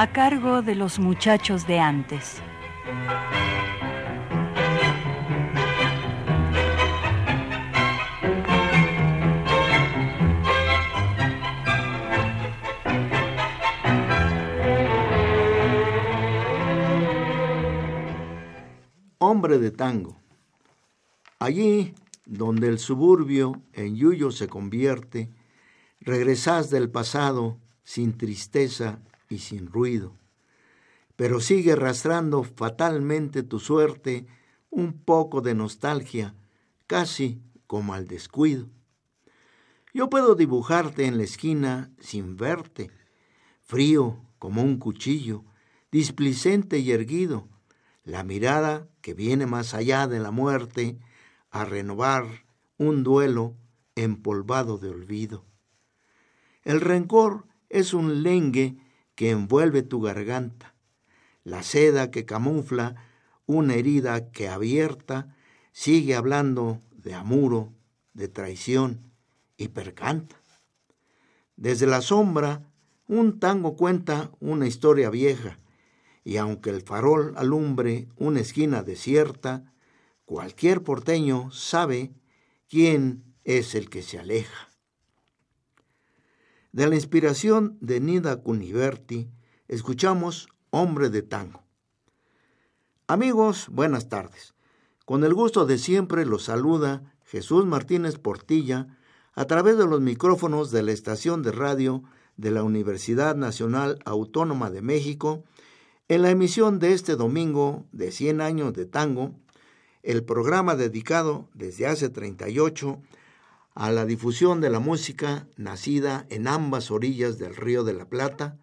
A cargo de los muchachos de antes. Hombre de tango. Allí donde el suburbio en yuyo se convierte, regresás del pasado sin tristeza y sin ruido, pero sigue arrastrando fatalmente tu suerte un poco de nostalgia, casi como al descuido. Yo puedo dibujarte en la esquina sin verte, frío como un cuchillo, displicente y erguido, la mirada que viene más allá de la muerte a renovar un duelo empolvado de olvido. El rencor es un lengue que envuelve tu garganta, la seda que camufla una herida que abierta sigue hablando de amuro, de traición y percanta. Desde la sombra, un tango cuenta una historia vieja, y aunque el farol alumbre una esquina desierta, cualquier porteño sabe quién es el que se aleja de la inspiración de Nida Cuniverti, escuchamos Hombre de Tango. Amigos, buenas tardes. Con el gusto de siempre los saluda Jesús Martínez Portilla a través de los micrófonos de la estación de radio de la Universidad Nacional Autónoma de México en la emisión de este domingo de 100 años de tango, el programa dedicado desde hace 38 a la difusión de la música nacida en ambas orillas del Río de la Plata,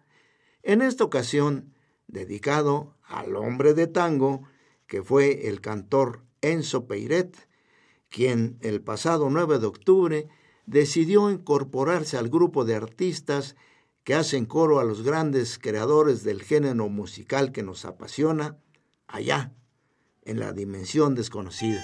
en esta ocasión dedicado al hombre de tango, que fue el cantor Enzo Peiret, quien el pasado 9 de octubre decidió incorporarse al grupo de artistas que hacen coro a los grandes creadores del género musical que nos apasiona, allá, en la dimensión desconocida.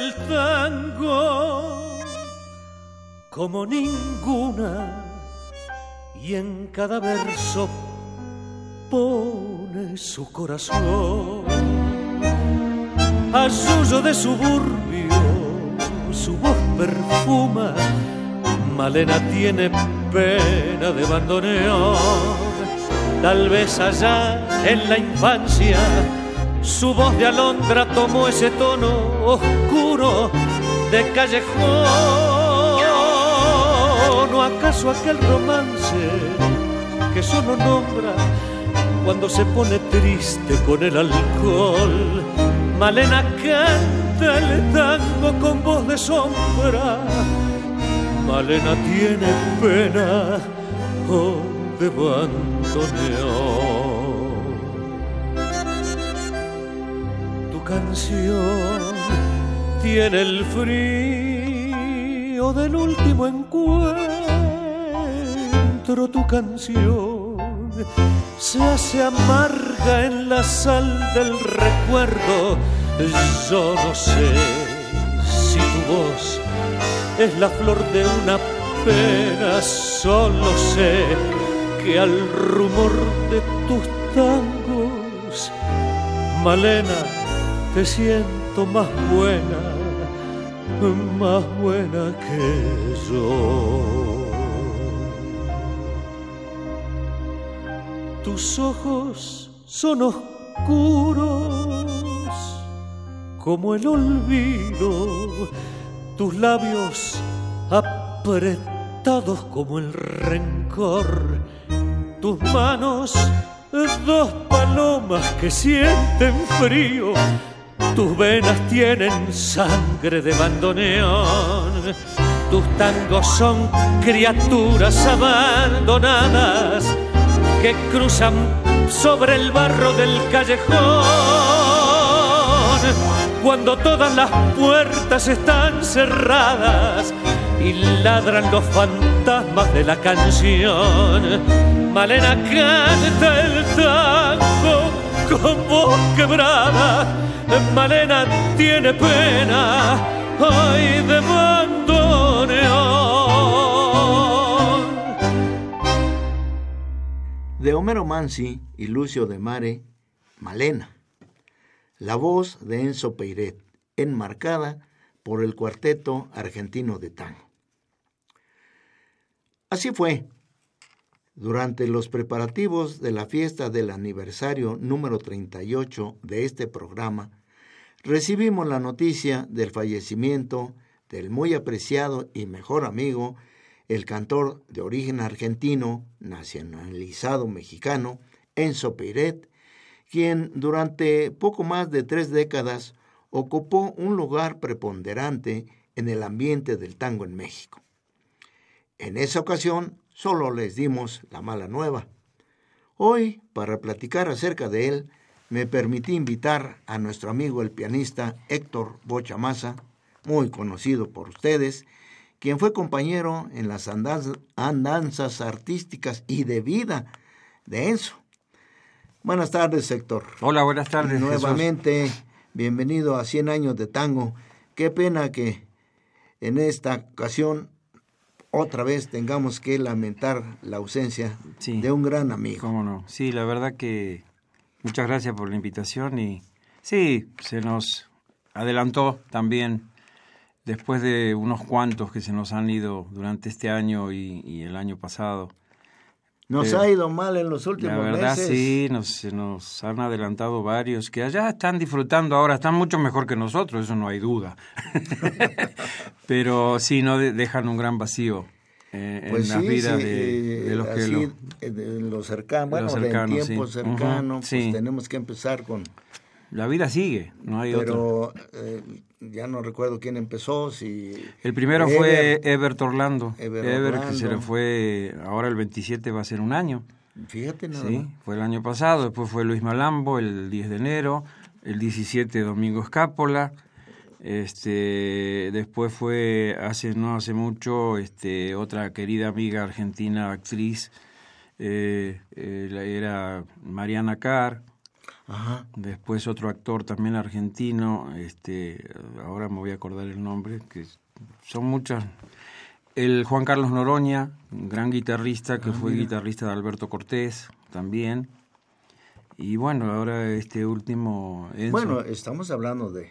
El tango como ninguna. Y en cada verso pone su corazón. A suyo de suburbio su voz perfuma. Malena tiene pena de bandoneón tal vez allá en la infancia su voz de alondra tomó ese tono oscuro de callejón. ¿O acaso aquel romance que solo nombra cuando se pone triste con el alcohol? Malena canta el tango con voz de sombra. Malena tiene pena oh, de bandoneón. Canción tiene el frío del último encuentro. Tu canción se hace amarga en la sal del recuerdo. Yo no sé si tu voz es la flor de una pena, solo sé que al rumor de tus tangos, Malena, te siento más buena, más buena que yo. Tus ojos son oscuros como el olvido, tus labios apretados como el rencor, tus manos dos palomas que sienten frío tus venas tienen sangre de bandoneón, tus tangos son criaturas abandonadas que cruzan sobre el barro del callejón. Cuando todas las puertas están cerradas y ladran los fantasmas de la canción, Malena canta el tango voz quebrada. Malena tiene pena, de. De Homero Mansi y Lucio de Mare, Malena. La voz de Enzo Peiret, enmarcada por el cuarteto argentino de tango. Así fue. Durante los preparativos de la fiesta del aniversario número 38 de este programa, recibimos la noticia del fallecimiento del muy apreciado y mejor amigo, el cantor de origen argentino, nacionalizado mexicano, Enzo Peiret, quien durante poco más de tres décadas ocupó un lugar preponderante en el ambiente del tango en México. En esa ocasión solo les dimos la mala nueva. Hoy, para platicar acerca de él, me permití invitar a nuestro amigo el pianista Héctor Bochamasa, muy conocido por ustedes, quien fue compañero en las andanzas artísticas y de vida de Enzo. Buenas tardes, Héctor. Hola, buenas tardes. Nuevamente, bienvenido a 100 años de tango. Qué pena que en esta ocasión otra vez tengamos que lamentar la ausencia de un gran amigo. ¿Cómo no? Sí, la verdad que muchas gracias por la invitación y sí, se nos adelantó también después de unos cuantos que se nos han ido durante este año y el año pasado. Nos ha ido mal en los últimos meses. La verdad meses. sí, nos, nos han adelantado varios que allá están disfrutando ahora, están mucho mejor que nosotros, eso no hay duda. Pero sí, no dejan un gran vacío eh, pues en las vidas de, eh, los así, que lo, de los cercanos, bueno, en tiempo sí. cercano, uh -huh, pues sí. tenemos que empezar con... La vida sigue, no hay Pero otra. eh, ya no recuerdo quién empezó, si... El primero Ever, fue Ebert Orlando. Ever, Ever que se le fue, ahora el 27 va a ser un año. Fíjate nada Sí, más. fue el año pasado, después fue Luis Malambo el 10 de enero, el 17 Domingo Escápola, este, después fue hace no hace mucho este, otra querida amiga argentina actriz, eh, eh, era Mariana Carr, Ajá. después otro actor también argentino, este, ahora me voy a acordar el nombre, que son muchas, el Juan Carlos Noroña, un gran guitarrista que Ah, fue mira. guitarrista de Alberto Cortés también. Y bueno, ahora este último Enzo. Bueno, estamos hablando de,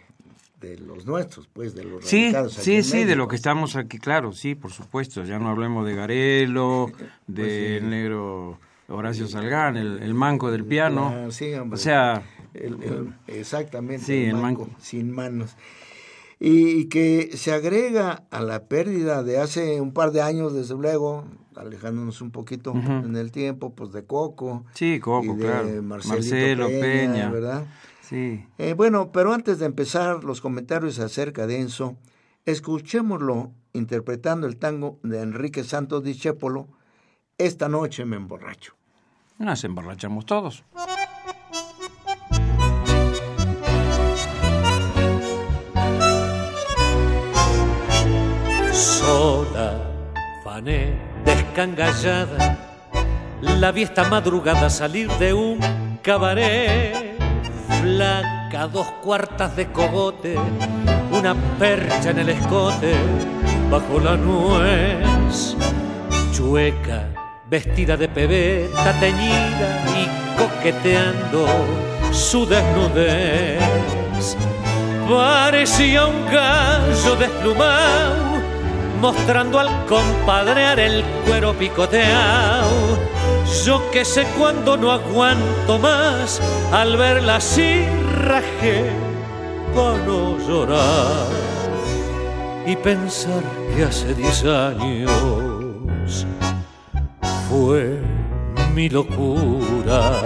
de los nuestros, pues, de los sí, radicados aquí sí, sí, de lo que estamos aquí, claro, sí, por supuesto. Ya no hablemos de Garelo, de Pues sí. negro Horacio Salgán, el, el manco del piano. Ah, sí, hombre. o sea, El- el- exactamente, Sí, el manco, manco. sin manos. Y, y que se agrega a la pérdida de hace un par de años, desde luego, alejándonos un poquito en el tiempo, pues de Coco. sí, Coco, y de claro. Marcelo Peña, Peña, ¿verdad? Sí. Eh, bueno, pero antes de empezar los comentarios acerca de Enzo, escuchémoslo interpretando el tango de Enrique Santos Discépolo, Esta noche me emborracho. Nos emborrachamos todos. sola, fané, descangallada. La vi esta madrugada salir de un cabaret, flaca, dos cuartas de cogote, una percha en el escote, bajo la nuez, chueca, vestida de pebeta, teñida y coqueteando su desnudez. Parecía un gallo mostrando al compadrear el cuero picoteado. Yo que sé cuando no aguanto más, al verla así rajé para no llorar y pensar que hace diez años fue mi locura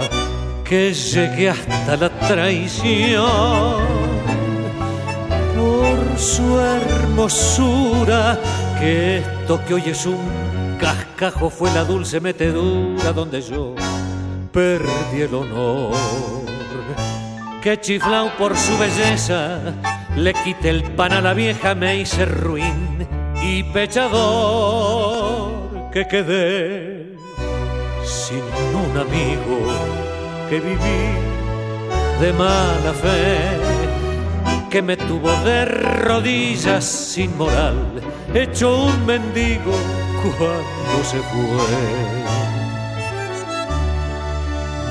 que llegué hasta la traición por su hermosura que esto que hoy es un cascajo fue la dulce metedura donde yo perdí el honor. Que chiflao por su belleza le quité el pan a la vieja, me hice ruin y pechador. Que quedé sin un amigo que viví de mala fe, que me tuvo de rodillas sin moral, hecho un mendigo cuando se fue.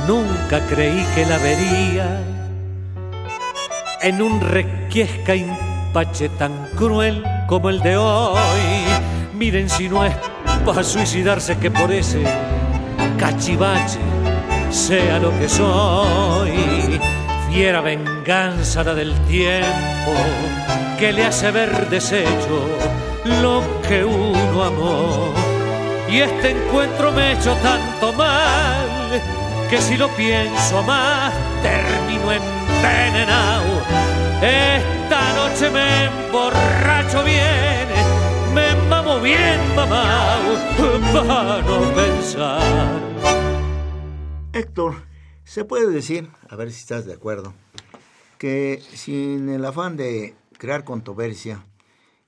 Nunca creí que la vería en un requiesca impache tan cruel como el de hoy. Miren si no es para suicidarse que por ese cachivache sea lo que soy. Fiera venganza del tiempo que le hace ver deshecho lo que uno amó. Y este encuentro me hecho tanto mal que si lo pienso más termino envenenado. Esta noche me emborracho bien, me mamo bien mamá, para Héctor, se puede decir, a ver si estás de acuerdo, que sin el afán de crear controversia,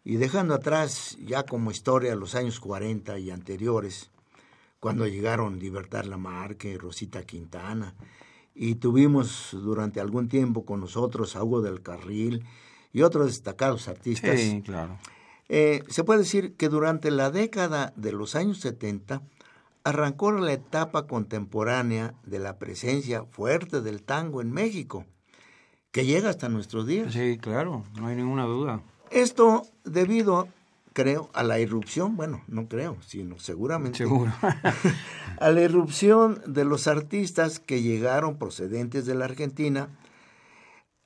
y dejando atrás ya como historia los años 40 y anteriores, cuando llegaron Libertad Lamarque, y Rosita Quintana, y tuvimos durante algún tiempo con nosotros a Hugo del Carril y otros destacados artistas. Sí, claro. Eh, se puede decir que durante la década de los años 70 arrancó la etapa contemporánea de la presencia fuerte del tango en México, que llega hasta nuestros días. Sí, claro, no hay ninguna duda. Esto debido, creo, a la irrupción, bueno, no creo, sino seguramente, Seguro. a la irrupción de los artistas que llegaron procedentes de la Argentina,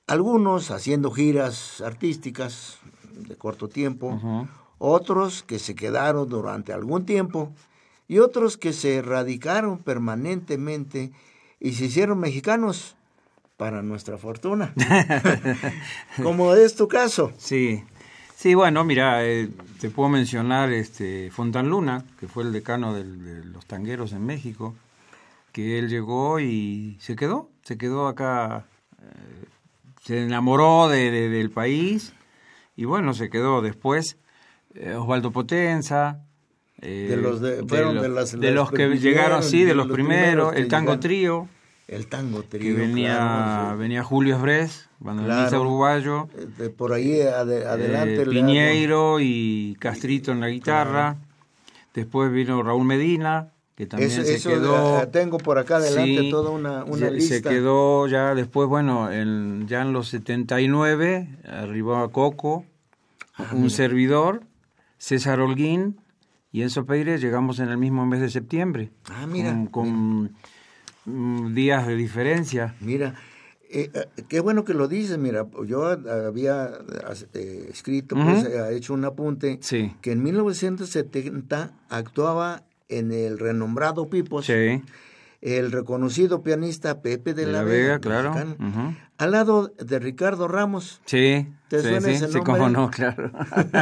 algunos haciendo giras artísticas de corto tiempo, otros que se quedaron durante algún tiempo y otros que se radicaron permanentemente y se hicieron mexicanos para nuestra fortuna, como es tu caso. Sí, sí, bueno, mira, eh, te puedo mencionar este Fontanluna, que fue el decano del- de los tangueros en México, que él llegó y se quedó, se quedó acá, eh, se enamoró de- de- del país y bueno, se quedó después eh, Osvaldo Potenza. Eh, De los de- fueron lo- de las- de las los que que llegaron, sí, de los, los primeros, primeros que el tango llegaron. trío, El tango que trío, venía, claro, sí. venía Julio Esbres, bandoneonista Claro. uruguayo, Eh, de por ahí ade- adelante. eh, le Piñeiro y Castrito en la guitarra. Después vino Raúl Medina, que también Eso, se eso, quedó. eh, tengo por acá adelante Sí, toda una, una se, lista. se quedó ya después, bueno, en, ya en los 79, arribó a Coco, Ah, un servidor, César Holguín y Enzo Peire, llegamos en el mismo mes de septiembre. Ah, mira, Con, con, mm, días de diferencia. Mira, eh, eh, qué bueno que lo dices, mira, yo había eh, escrito, pues, Ujú. eh, hecho un apunte, Sí. que en 1970 actuaba en el renombrado Pipos, Sí, el reconocido pianista Pepe de, de la, Vega, Vega, claro. mexicano, ujú. al lado de Ricardo Ramos. Sí, ¿Te sí, suena sí, ese sí, cómo no, claro.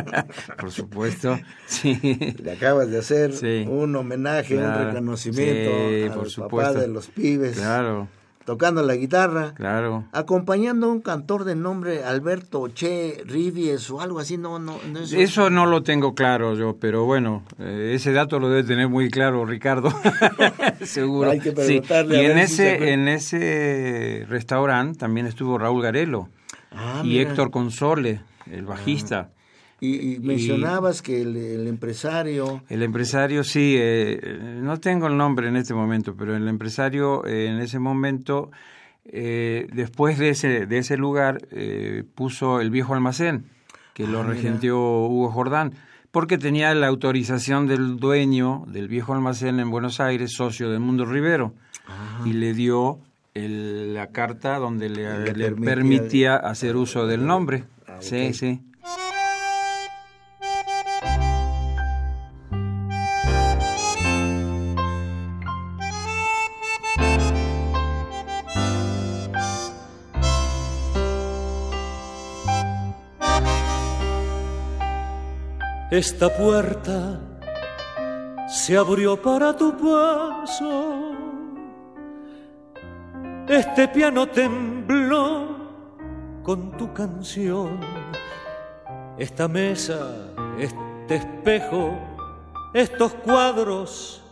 Por supuesto, sí. Le acabas de hacer Sí. un homenaje, Claro. un reconocimiento al por papá supuesto. de los pibes, Claro, tocando la guitarra. claro. acompañando a un cantor de nombre Alberto Che Rivies o algo así, no, no, no es- Eso no lo tengo claro yo, pero bueno, eh, ese dato lo debe tener muy claro Ricardo, seguro. Hay que Sí, preguntarle a Y en si se ese, en ese restaurante también estuvo Raúl Garelo Ah, y mira. Héctor Console, el bajista. Y, y mencionabas que el, el empresario, El empresario, sí, eh, no tengo el nombre en este momento, pero el empresario eh, en ese momento, eh, después de ese, de ese lugar, eh, puso el viejo almacén, que lo Ah, mira. regenteó Hugo Jordán. porque tenía la autorización del dueño del viejo almacén en Buenos Aires, socio de Mundo Rivero, y le dio el- la carta donde le, Le le permitía- permitía hacer uso del nombre. Ah, Sí, sí. Esta puerta se abrió para tu paso. Este piano tembló con tu canción. Esta mesa, este espejo, estos cuadros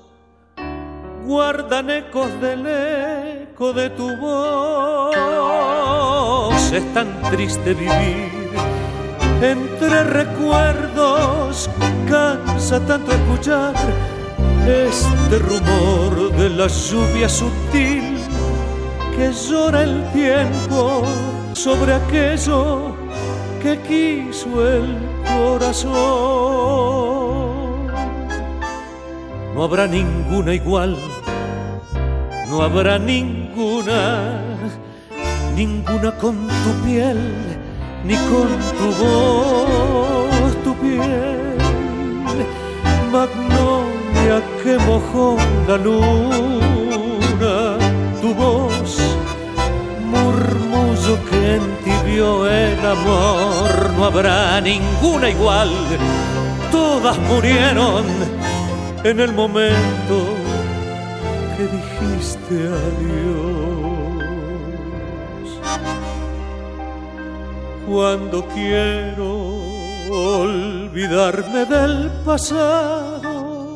guardan ecos del eco de tu voz. Es tan triste vivir entre recuerdos cansa tanto escuchar este rumor de la lluvia sutil que llora el tiempo sobre aquello que quiso el corazón. No habrá ninguna igual, no habrá ninguna, ninguna con tu piel ni con tu voz, tu piel, magnolia que mojó la luna, tu voz, murmullo que entibió el amor, no habrá ninguna igual, todas murieron en el momento que dijiste adiós cuando quiero olvidarme del pasado.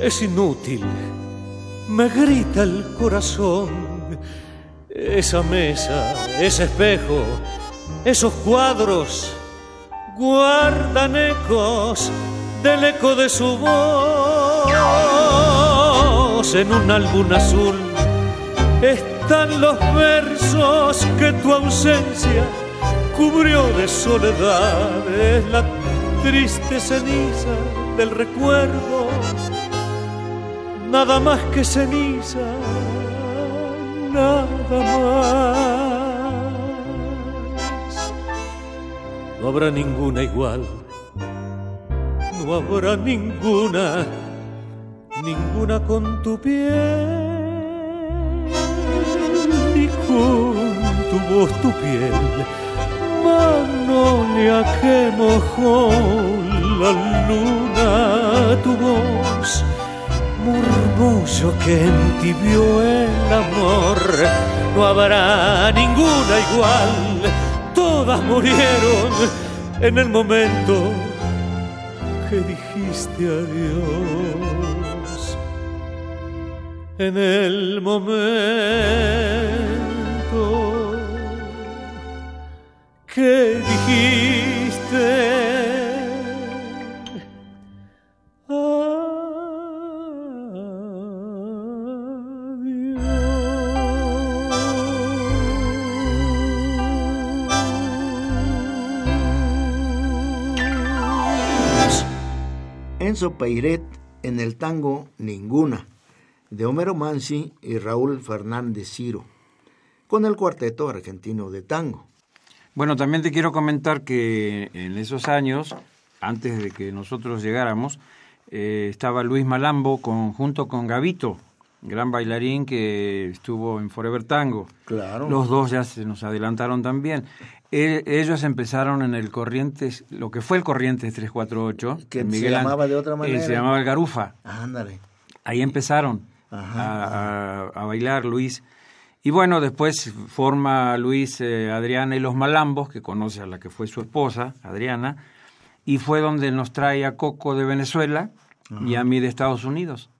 Es inútil, me grita el corazón. Esa mesa, ese espejo, esos cuadros guardan ecos del eco de su voz en un álbum azul están los versos que tu ausencia cubrió de soledad. Es la triste ceniza del recuerdo, nada más que ceniza, nada más. No habrá ninguna igual, no habrá ninguna, ninguna con tu piel tu voz, tu piel, magnolia que mojó la luna, tu voz, murmullo que entibió el amor, no habrá ninguna igual, todas murieron en el momento que dijiste adiós. En el momento que dijiste. Enzo Peiret en el tango Ninguna, de Homero Mansi y Raúl Fernández Ciro, con el cuarteto argentino de tango. Bueno, también te quiero comentar que en esos años, antes de que nosotros llegáramos, eh, estaba Luis Malambo con, junto con Gavito, gran bailarín que estuvo en Forever Tango. Claro. Los dos ya se nos adelantaron también. E- ellos empezaron en el Corrientes, lo que fue el Corrientes 348. Que en se llamaba de otra eh, manera. se llamaba el Garufa. Ándale. Ahí empezaron Ajá, a, a- a bailar Luis. Y bueno, después forma Luis eh, Adriana y los Malambos, que conoce a la que fue su esposa, Adriana, y fue donde nos trae a Coco de Venezuela y a mí de Estados Unidos.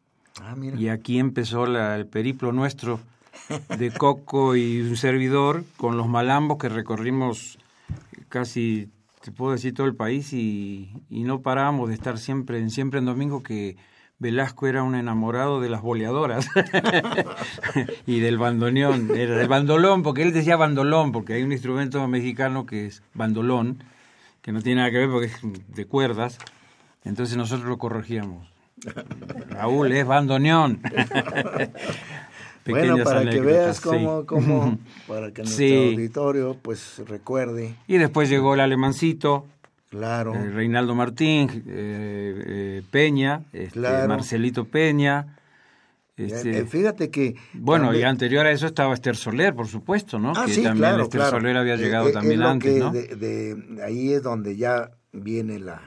Ah, mira. Y aquí empezó la- el periplo nuestro de Coco y un servidor con los Malambos que recorrimos casi, te puedo decir, todo el país y, y no parábamos de estar siempre en, siempre en domingo que Velasco era un enamorado de las boleadoras y del bandoneón, era del bandolón, porque él decía bandolón, porque hay un instrumento mexicano que es bandolón, que no tiene nada que ver porque es de cuerdas. Entonces nosotros lo corregíamos. Raúl es bandoneón. bueno, para que veas sí. cómo, cómo para que nuestro Sí. auditorio pues recuerde, Y después llegó el alemancito, claro. eh, Reinaldo Martín, eh, eh, Peña, este, Claro. Marcelito Peña. este, Fíjate que bueno, y anterior a eso estaba Esther Soler, por supuesto, ¿no? Ah, que sí, también claro, Esther claro. Soler había llegado también antes, ¿no? de- de- ahí es donde ya viene la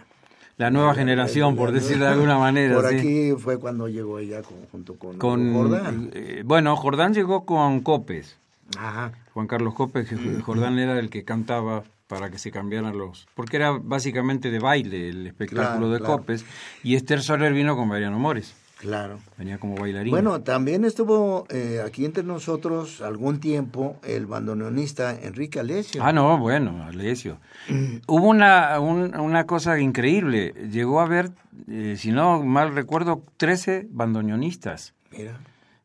La nueva generación, por decirlo de alguna manera. Por sí. aquí fue cuando llegó ella con- junto con, con Jordán. eh, bueno, Jordán llegó con Copes. Ajá. Juan Carlos Copes, Jordán era el que cantaba para que se cambiaran los... Porque era básicamente de baile el espectáculo Claro, de claro. Copes. Y Esther Soler vino con Mariano Mores. Claro. Venía como bailarina. Bueno, también estuvo eh, aquí entre nosotros algún tiempo el bandoneonista Enrique Alessio. Ah, no, bueno, Alessio. Hubo una, un- una cosa increíble. Llegó a haber, eh, si no mal recuerdo, 13 bandoneonistas. Mira.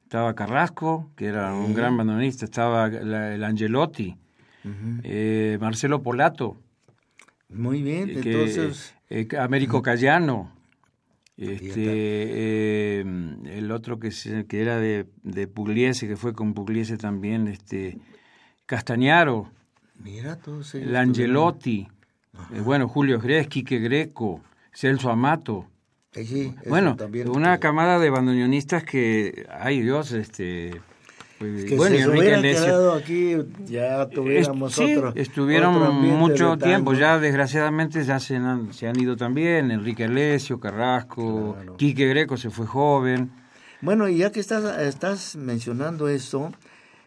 Estaba Carrasco, que era un gran bandoneonista. Estaba la- el Angelotti. Eh, Marcelo Polato. Muy bien, eh, que- entonces... eh, Américo Cayano. Este, el otro que, se- que era de, de Pugliese, que fue con Pugliese también, este, Castañaro. Mira todos ellos. El Angelotti, eh, bueno, Julio Gres, Quique Greco, Celso Amato. Sí, Bueno, también, una que- camada de bandoneonistas que, ay Dios, este... pues, que bueno, se Enrique aquí ya tuviéramos sí, otro estuvieron otro mucho tiempo, ya desgraciadamente ya se han, se han ido también, Enrique Alessio, Carrasco, Claro. Quique Greco se fue joven. Bueno, y ya que estás, estás mencionando esto,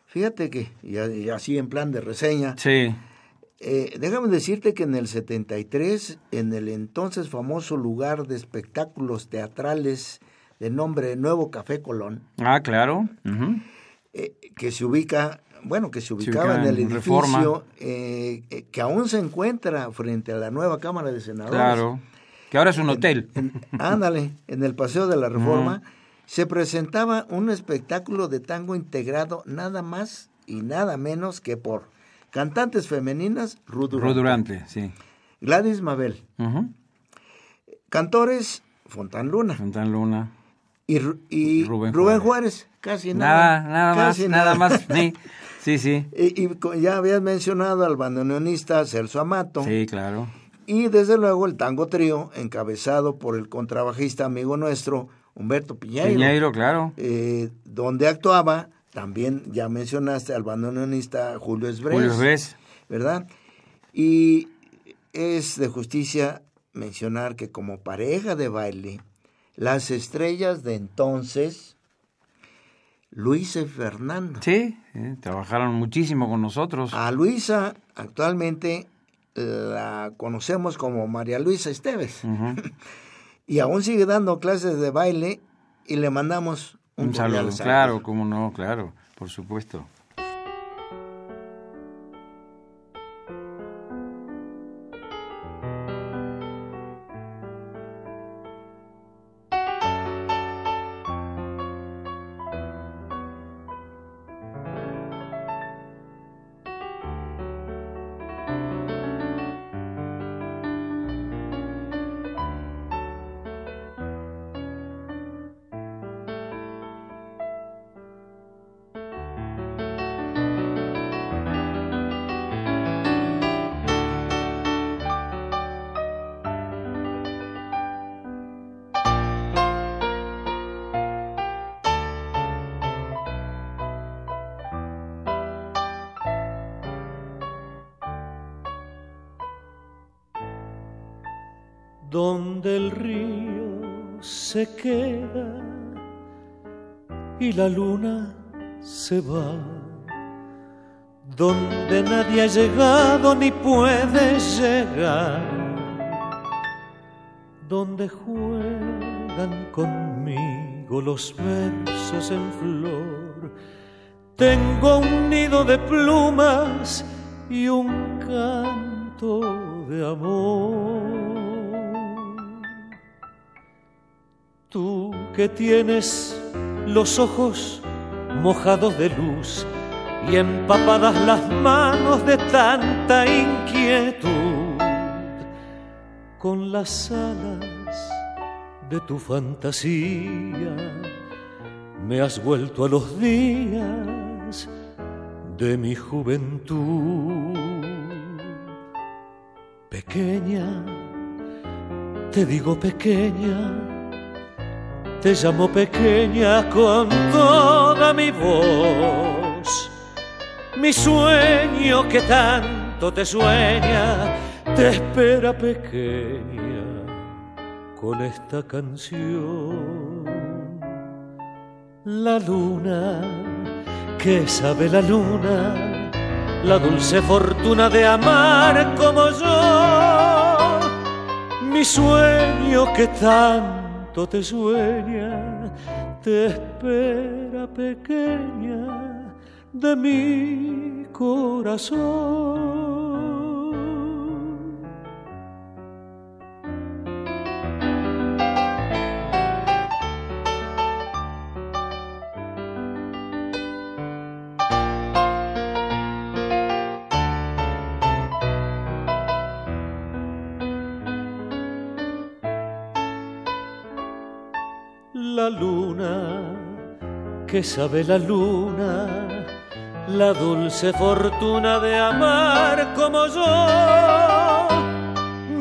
fíjate que, y, así en plan de reseña, Sí, eh, déjame decirte que en el 73, en el entonces famoso lugar de espectáculos teatrales de nombre Nuevo Café Colón, ah, claro. Eh, que se ubica, bueno, que se ubicaba en el edificio eh, eh, que aún se encuentra frente a la nueva Cámara de Senadores. Claro. Que ahora es un hotel. En- ándale, en el Paseo de la Reforma, se presentaba un espectáculo de tango integrado nada más y nada menos que por cantantes femeninas, Ruth Durante, Ruth Durante, sí. Gladys Mabel, cantores, Fontán Luna Fontán Luna. y, Ru- y Rubén Rubén, Juárez. Casi Nada, nada. nada más, casi nada más. Sí, sí, sí. Y, ya habías mencionado al bandoneonista Celso Amato. Sí, claro. Y desde luego el tango trío, encabezado por el contrabajista amigo nuestro, Humberto Piñeiro. Piñeiro, claro. eh, donde actuaba, también ya mencionaste al bandoneonista Julio Esbres, Julio Ves. ¿verdad? Y es de justicia mencionar que como pareja de baile, las estrellas de entonces, Luisa y Fernando. Sí, eh, trabajaron muchísimo con nosotros. A Luisa actualmente la conocemos como María Luisa Esteves y aún sigue dando clases de baile y le mandamos un, Un saludo, cordial claro, cómo no, claro, por supuesto. Donde el río se queda y la luna se va, donde nadie ha llegado ni puede llegar, donde juegan conmigo los versos en flor. Tengo un nido de plumas y un canto de amor. Que tienes los ojos mojados de luz y empapadas las manos de tanta inquietud, con las alas de tu fantasía. Me has vuelto a los días de mi juventud. Pequeña, te digo pequeña, te llamo pequeña con toda mi voz. Mi sueño que tanto te sueña, te espera pequeña con esta canción. La luna, que sabe la luna, la dulce fortuna de amar como yo. Mi sueño que tanto te sueña, te espera pequeña de mi corazón. Que sabe la luna, la dulce fortuna de amar como yo.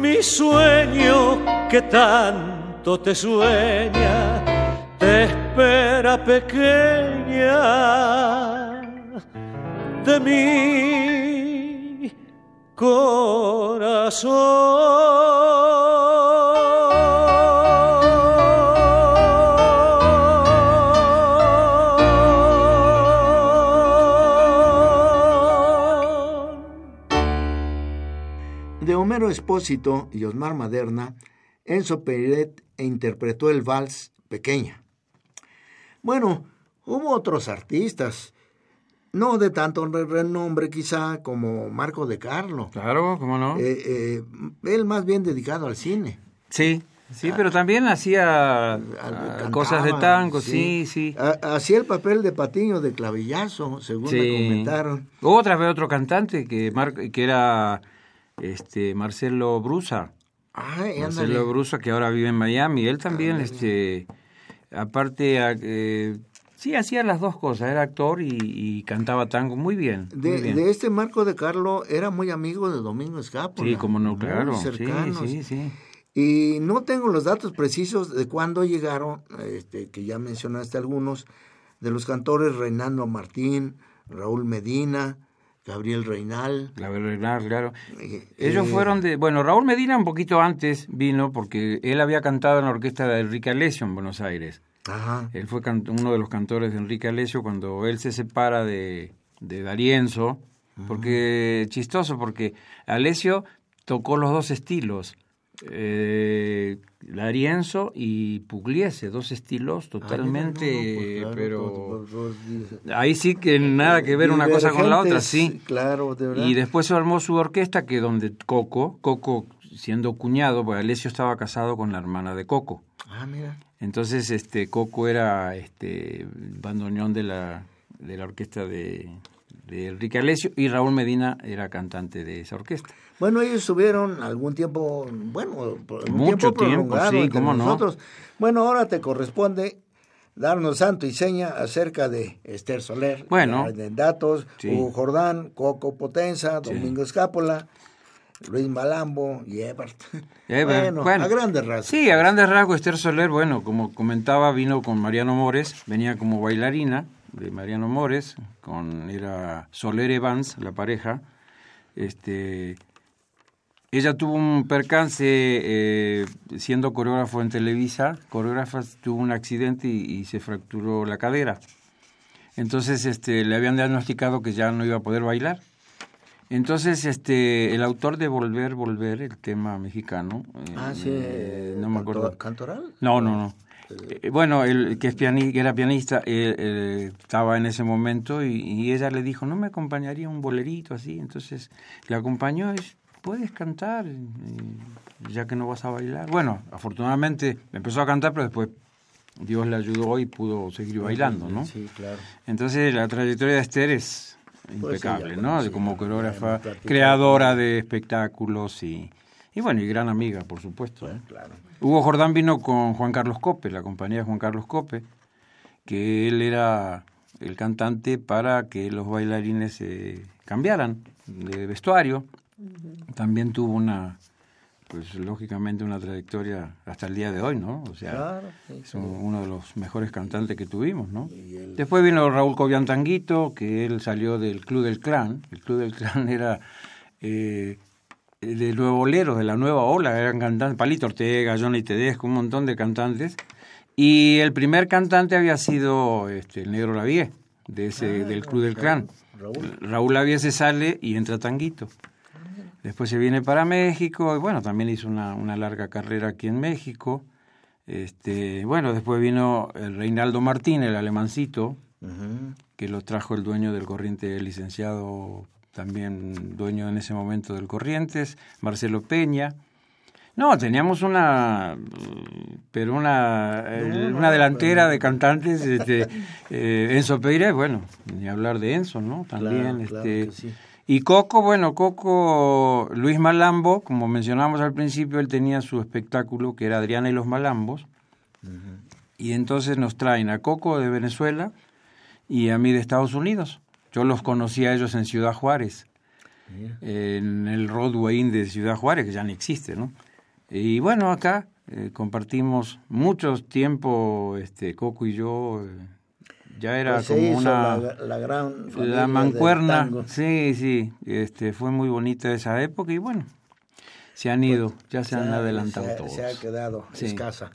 Mi sueño que tanto te sueña, te espera pequeña de mi corazón. Homero Espósito y Osmar Maderna, Enzo Peiret interpretó el vals Pequeña. Bueno, hubo otros artistas, no de tanto renombre quizá como Marco de Carlo. Claro, cómo no. Eh, eh, él más bien dedicado al cine. Sí, sí, pero también hacía cosas de tango, sí, sí. Hacía el papel de Patiño de clavillazo, según me comentaron. Otra vez otro cantante que, que era este Marcelo Brusa. Marcelo Brusa, que ahora vive en Miami. Él también, este aparte, eh, sí, hacía las dos cosas. Era actor y, cantaba tango muy bien, de, este Marco de Carlo era muy amigo de Domingo Escapola. Sí, como no, claro. Sí, sí, sí. Y no tengo los datos precisos de cuándo llegaron, este, que ya mencionaste algunos, de los cantores Reinando Martín, Raúl Medina, Gabriel Reinal. Gabriel Reinal, claro. Eh, Ellos eh, fueron de... Bueno, Raúl Medina un poquito antes vino porque él había cantado en la orquesta de Enrique Alessio en Buenos Aires. Ajá. Él fue uno de los cantores de Enrique Alessio cuando él se separa de, de Darienzo. Porque, chistoso, porque Alessio tocó los dos estilos eh, Larienzo y Pugliese, dos estilos totalmente, pues pero ahí sí que nada que ver una cosa con la otra, sí. Claro, Y después se armó su orquesta que donde Coco, Coco siendo cuñado, porque Alessio estaba casado con la hermana de Coco. Ah, mira. Entonces, este Coco era este bandoneón de la de la orquesta de, de Enrique Alessio y Raúl Medina era cantante de esa orquesta. Bueno, ellos estuvieron algún tiempo, bueno, mucho tiempo, sí, cómo nosotros. Bueno, ahora te corresponde darnos santo y seña acerca de Esther Soler, bueno, de datos, Hugo Jordán, Coco Potenza, Domingo Escápola, Luis Malambo y Ebert. bueno, a grandes rasgos. Sí, a grandes rasgos Esther Soler, bueno, como comentaba, vino con Mariano Mores, venía como bailarina de Mariano Mores, con era Soler Evans, la pareja. Este, ella tuvo un percance eh, siendo coreógrafo en Televisa, coreógrafa tuvo un accidente y, se fracturó la cadera. Entonces este, le habían diagnosticado que ya no iba a poder bailar. Entonces, este, el autor de Volver, Volver, el tema mexicano. ah, sí. Eh, no me acuerdo. ¿Cantoral? No, no, no. Eh, bueno, el que, es era pianista estaba en ese momento y, y, ella le dijo, ¿no me acompañaría un bolerito así? Entonces le acompañó y puedes cantar, ya que no vas a bailar. Bueno, afortunadamente empezó a cantar, pero después Dios le ayudó y pudo seguir bailando, ¿no? Sí, claro. Entonces la trayectoria de Esther es pues impecable, ¿no? Como coreógrafa, creadora de espectáculos y, Y bueno, y gran amiga, por supuesto. ¿eh? Claro. Hugo Jordán vino con Juan Carlos Cope, la compañía de Juan Carlos Cope, que él era el cantante para que los bailarines se cambiaran de vestuario. También tuvo una, pues lógicamente una trayectoria hasta el día de hoy, ¿no? O sea, Claro, sí, es un- uno de los mejores cantantes que tuvimos, ¿no? Después vino Raúl Cobian Tanguito, que él salió del Club del Clan. El Club del Clan era eh, de nuevo boleros, de la nueva ola, eran cantantes, Palito Ortega, Johnny Tedesco, un montón de cantantes. Y el primer cantante había sido este, el Negro Lavie, de ese, del Club del Clan. Raúl. Raúl Lavie se sale y entra Tanguito. Después se viene para México y bueno, también hizo una, una larga carrera aquí en México. Este, bueno, después vino el Reinaldo Martín, el alemancito, que lo trajo el dueño del Corriente, el licenciado, también dueño en ese momento del Corrientes, Marcelo Peña. No, teníamos una, pero una, el- una delantera de cantantes, este, eh, Enzo Peire, bueno, ni hablar de Enzo, ¿no? También, Claro, claro este, que sí. Y Coco, bueno, Coco, Luis Malambo, como mencionamos al principio, él tenía su espectáculo que era Adriana y los Malambos. Y entonces nos traen a Coco de Venezuela y a mí de Estados Unidos. Yo los conocí a ellos en Ciudad Juárez, en el Roadway Inn de Ciudad Juárez, que ya no existe, ¿no? Y bueno, acá eh, compartimos mucho tiempo, este, Coco y yo, eh, ya era Pues se como hizo una la, la gran la mancuerna, sí, sí, este, fue muy bonita esa época y bueno, se han ido, ya se han ha- adelantado se todos. Se ha quedado Sí. escasa.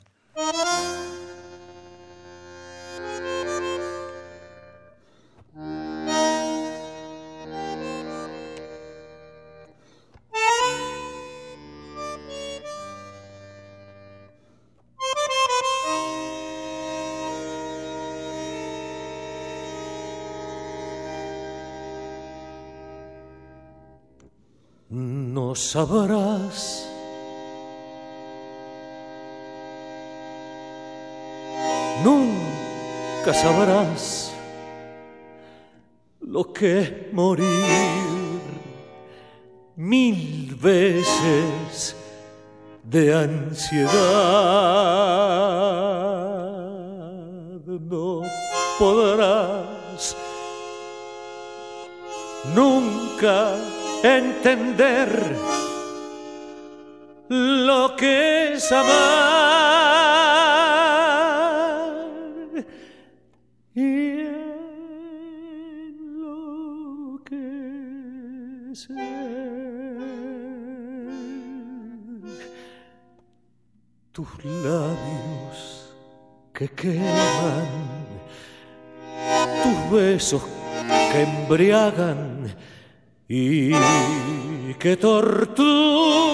Sabrás. Nunca sabrás lo que morir mil veces de ansiedad. No podrás nunca entender lo que es amar. Y lo que es tus labios que queman tus besos que embriagan y que torturan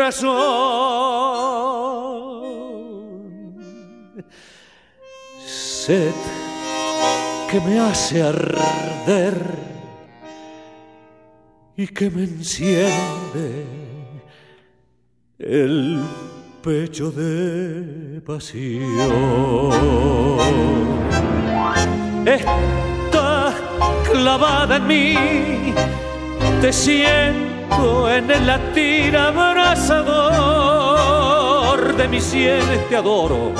razón. Sed que me hace arder y que me enciende el pecho de pasión estás clavada en mí, te siento en el latir abrazador de mis sienes, te adoro,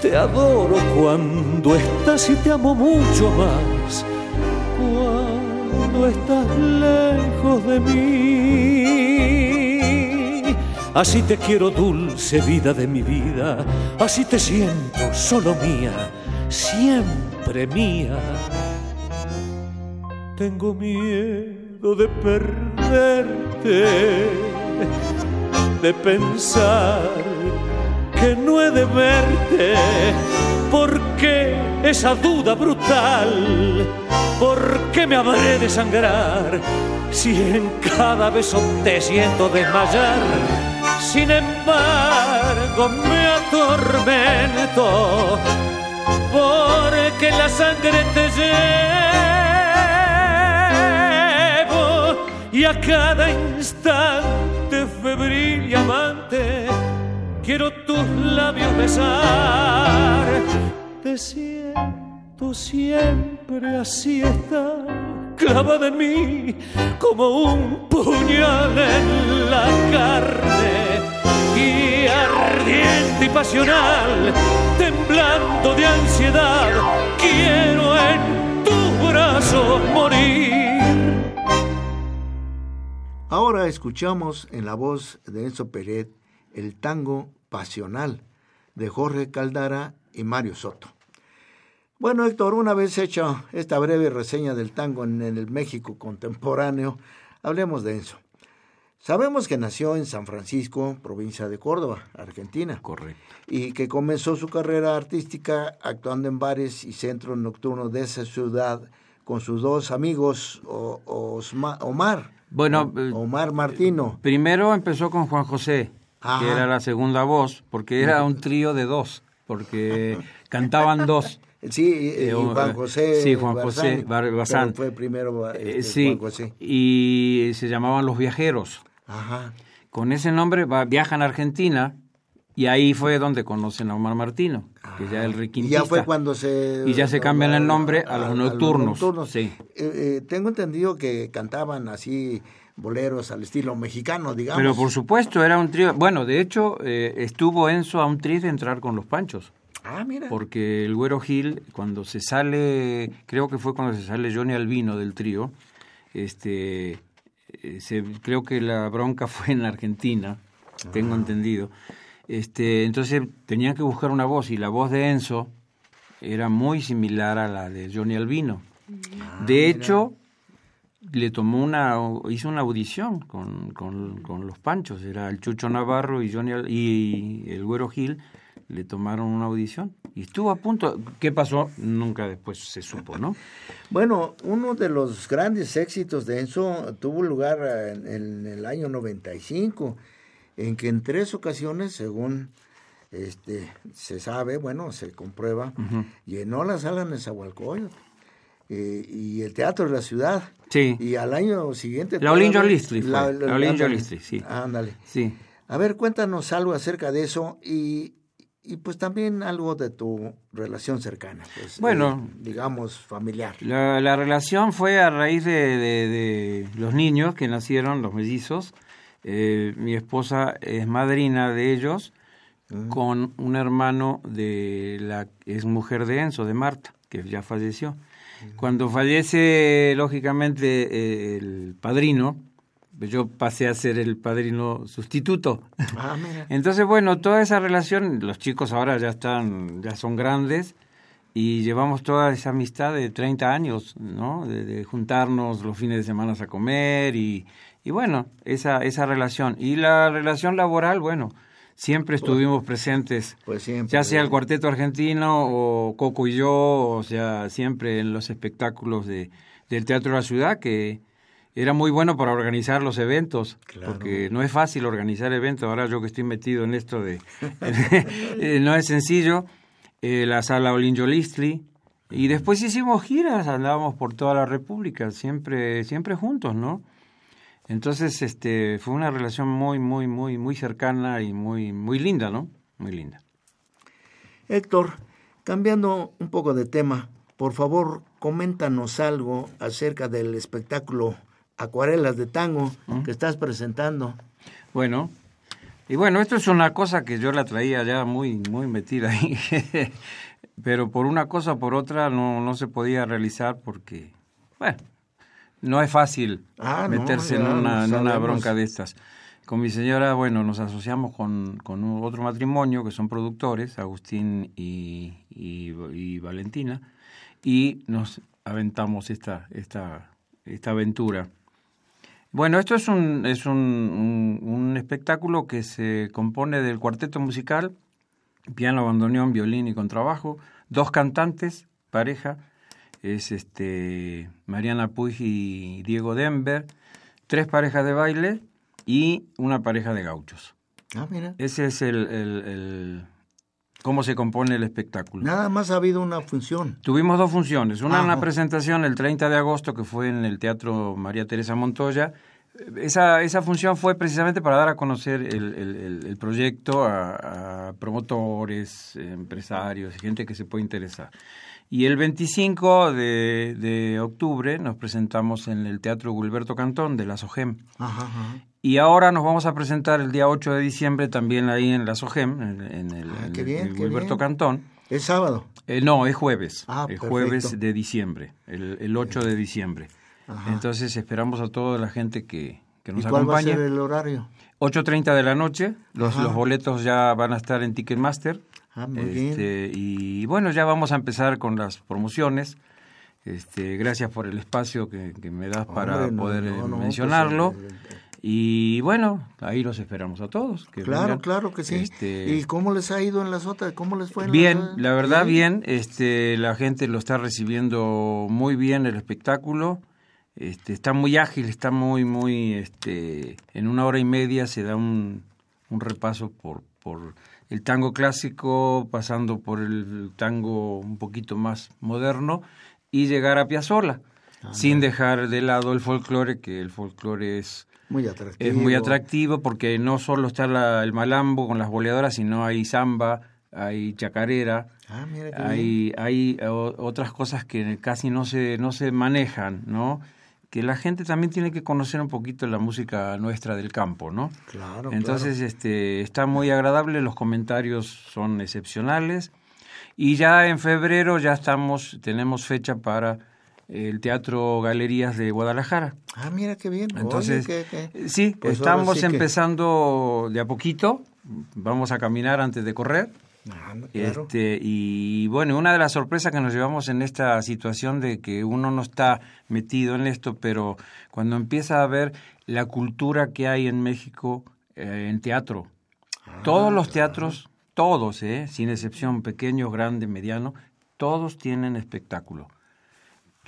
te adoro cuando estás y te amo mucho más, cuando estás lejos de mí. Así te quiero, dulce vida de mi vida, así te siento, solo mía, siempre mía. Tengo miedo de perderte, de pensar que no he de verte, porque esa duda brutal, ¿por qué me habré de sangrar si en cada beso te siento desmayar? Sin embargo me atormento porque la sangre te llevo y a cada instante febril y amante quiero tus labios besar. Te siento siempre así estás clavada en mí como un puñal en la carne y ardiente y pasional, temblando de ansiedad, quiero en tu brazo morir. Ahora escuchamos en la voz de Enzo Peret el tango pasional de Jorge Caldara y Mario Soto. Bueno, Héctor, una vez hecha esta breve reseña del tango en el México contemporáneo, hablemos de Enzo. Sabemos que nació en San Francisco, provincia de Córdoba, Argentina. Correcto. Y que comenzó su carrera artística actuando en bares y centros nocturnos de esa ciudad con sus dos amigos, Omar. Bueno, eh, Omar Martino. Primero empezó con Juan José, que era la segunda voz, porque era un trío de dos, porque cantaban dos. Sí, y, eh, Juan José. Sí, Juan José. Fue primero este, sí, Juan José. Y se llamaban Los Viajeros. Ajá. Con ese nombre viajan a Argentina y ahí fue donde conocen a Omar Martino, que ya el ah, requintista. Y ya fue cuando se... Y ya se cambian el nombre a, los nocturnos. Sí. Eh, tengo entendido que cantaban así boleros al estilo mexicano, digamos. Pero por supuesto, era un trío. Bueno, de hecho, eh, estuvo Enzo a un trío de entrar con los Panchos. Ah, mira. Porque el Güero Gil, cuando se sale, creo que fue cuando se sale Johnny Albino del trío, este, eh, se, creo que la bronca fue en Argentina, tengo ah. entendido. Este, entonces tenían que buscar una voz y la voz de Enzo era muy similar a la de Johnny Albino. Ah, de hecho, le tomó una, hizo una audición con, con, con, los Panchos, era el Chucho Navarro y Johnny y el Güero Gil le tomaron una audición y estuvo a punto. ¿Qué pasó? Nunca después se supo, ¿no? Bueno, uno de los grandes éxitos de Enzo tuvo lugar en, el año 95, en que en tres ocasiones, según este se sabe, bueno, se comprueba, llenó la sala en Zahualcóyotl. Eh, y el Teatro de la Ciudad. Sí. Y al año siguiente... La Olinjo Listri La, sí. Ándale. Sí. A ver, cuéntanos algo acerca de eso y y pues también algo de tu relación cercana, pues, bueno, eh, digamos familiar. La, relación fue a raíz de, los niños que nacieron, los mellizos. Eh, mi esposa es madrina de ellos mm. con un hermano de la es mujer de Enzo, de Marta, que ya falleció. Mm. Cuando fallece, lógicamente, eh, el padrino, yo pasé a ser el padrino sustituto. Ah, Entonces, bueno, toda esa relación, los chicos ahora ya están, ya son grandes y llevamos toda esa amistad de 30 años, ¿no? De, juntarnos los fines de semana a comer y, y, bueno, esa, esa relación. Y la relación laboral, bueno, siempre pues estuvimos presentes, pues siempre, ya sea el cuarteto argentino o Coco y yo, o sea, siempre en los espectáculos de, del Teatro de la Ciudad que era muy bueno para organizar los eventos, porque no es fácil organizar eventos. Ahora yo que estoy metido en esto de... No es sencillo. Eh, la sala Olinjolistli. Y después hicimos giras, andábamos por toda la República, siempre, siempre juntos, ¿no? Entonces, este, fue una relación muy, muy, muy, muy cercana y muy, muy linda, ¿no? Muy linda. Héctor, cambiando un poco de tema, por favor, coméntanos algo acerca del espectáculo acuarelas de tango que estás presentando. Bueno, y bueno, esto es una cosa que yo la traía ya muy, muy metida ahí, pero por una cosa o por otra no, no se podía realizar porque, bueno, no es fácil ah, meterse en, una, en una bronca de estas. Con mi señora, bueno, nos asociamos con, con otro matrimonio que son productores, Agustín y, y, y Valentina, y nos aventamos esta, esta, esta aventura. Bueno, esto es un, es un, un, espectáculo que se compone del cuarteto musical, piano, bandoneón, violín y contrabajo, dos cantantes, pareja, es este Mariana Puig y Diego Denver, tres parejas de baile y una pareja de gauchos. Ah, mira. Ese es el, el, cómo se compone el espectáculo. Nada más ha habido una función. Tuvimos dos funciones. Una, una presentación el 30 de agosto que fue en el Teatro María Teresa Montoya esa, esa función fue precisamente para dar a conocer el, el, el proyecto a, a, promotores, empresarios, gente que se puede interesar. Y el 25 de, de, octubre nos presentamos en el Teatro Gilberto Cantón de la SOGEM. Ajá, ajá. Y ahora nos vamos a presentar el día 8 de diciembre también ahí en la SOGEM, en, en el, Ah, en el- Gilberto bien. Cantón. ¿Es sábado? Eh, no, es jueves. Ah, el jueves de diciembre, el, el 8 de diciembre. Ajá. Entonces esperamos a toda la gente que, que ¿Y nos cuál va a acompañe. ser el horario? 8.30 de la noche, los, los boletos ya van a estar en Ticketmaster. Ah, muy bien. Este, Y bueno, ya vamos a empezar con las promociones. Este, gracias por el espacio que, que me das para no, poder no, no, pues, mencionarlo. eh, Y bueno, ahí los esperamos a todos. que Claro, vengan. claro que sí. Este, ¿Y cómo les ha ido en las otras? ¿Cómo les fue en Bien, las- la verdad Sí. bien, este, la gente lo está recibiendo muy bien el espectáculo, este, está muy ágil, está muy, muy, este, en una hora y media se da un, un repaso por, por el tango clásico, pasando por el tango un poquito más moderno y llegar a Piazzolla, sin dejar de lado el folclore, que el folclore es Muy atractivo. es muy atractivo porque no solo está la- el malambo con las boleadoras, sino hay samba, hay chacarera, Ah, mira hay, hay otras cosas que casi no se, no se manejan, ¿no? Que la gente también tiene que conocer un poquito la música nuestra del campo, ¿no? Claro, Entonces, este, está muy agradable, los comentarios son excepcionales. Y ya en febrero ya estamos, tenemos fecha para el Teatro Galerías de Guadalajara. Ah, mira qué bien. Oye, Entonces, qué- qué- sí, Pues estamos sí que- empezando de a poquito, vamos a caminar antes de correr. Ah, claro. Este, y bueno, una de las sorpresas que nos llevamos en esta situación de que uno no está metido en esto, pero cuando empieza a ver la cultura que hay en México eh, en teatro, Ah, todos los teatros, todos, eh, sin excepción, pequeños, grandes, medianos, todos tienen espectáculo.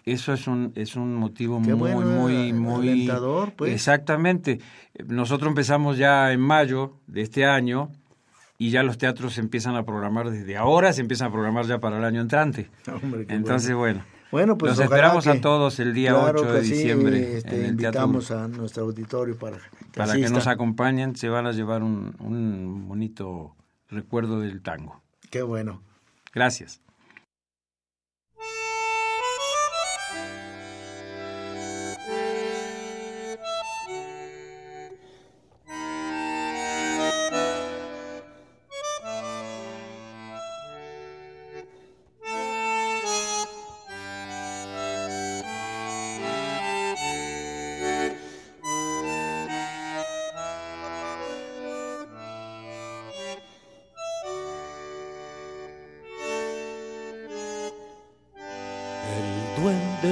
Eso es un, es un motivo Qué muy, bueno, muy, eh, muy... alentador, pues. Exactamente. Nosotros empezamos ya en mayo de este año y ya los teatros se empiezan a programar desde ahora, se empiezan a programar ya para el año entrante. Hombre, Entonces, bueno. Bueno, pues los esperamos que- a todos el día claro 8 que de sí, diciembre este, en el teatro invitamos a nuestro auditorio para que para que nos acompañen, se van a llevar un, un bonito recuerdo del tango. Qué bueno. Gracias.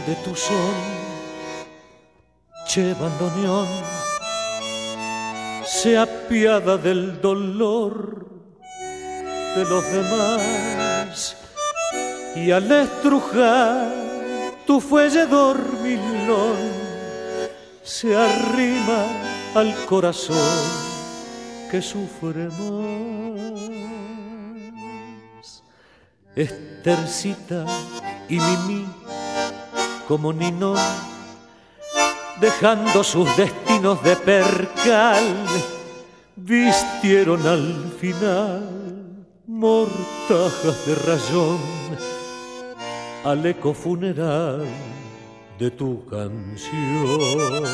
De tu son, che bandoneón, se apiada del dolor de los demás y al estrujar tu fuelle dormilón se arrima al corazón que sufre más. Estercita y Mimi como Ninón, dejando sus destinos de percal, vistieron al final mortajas de rayón al eco funeral de tu canción.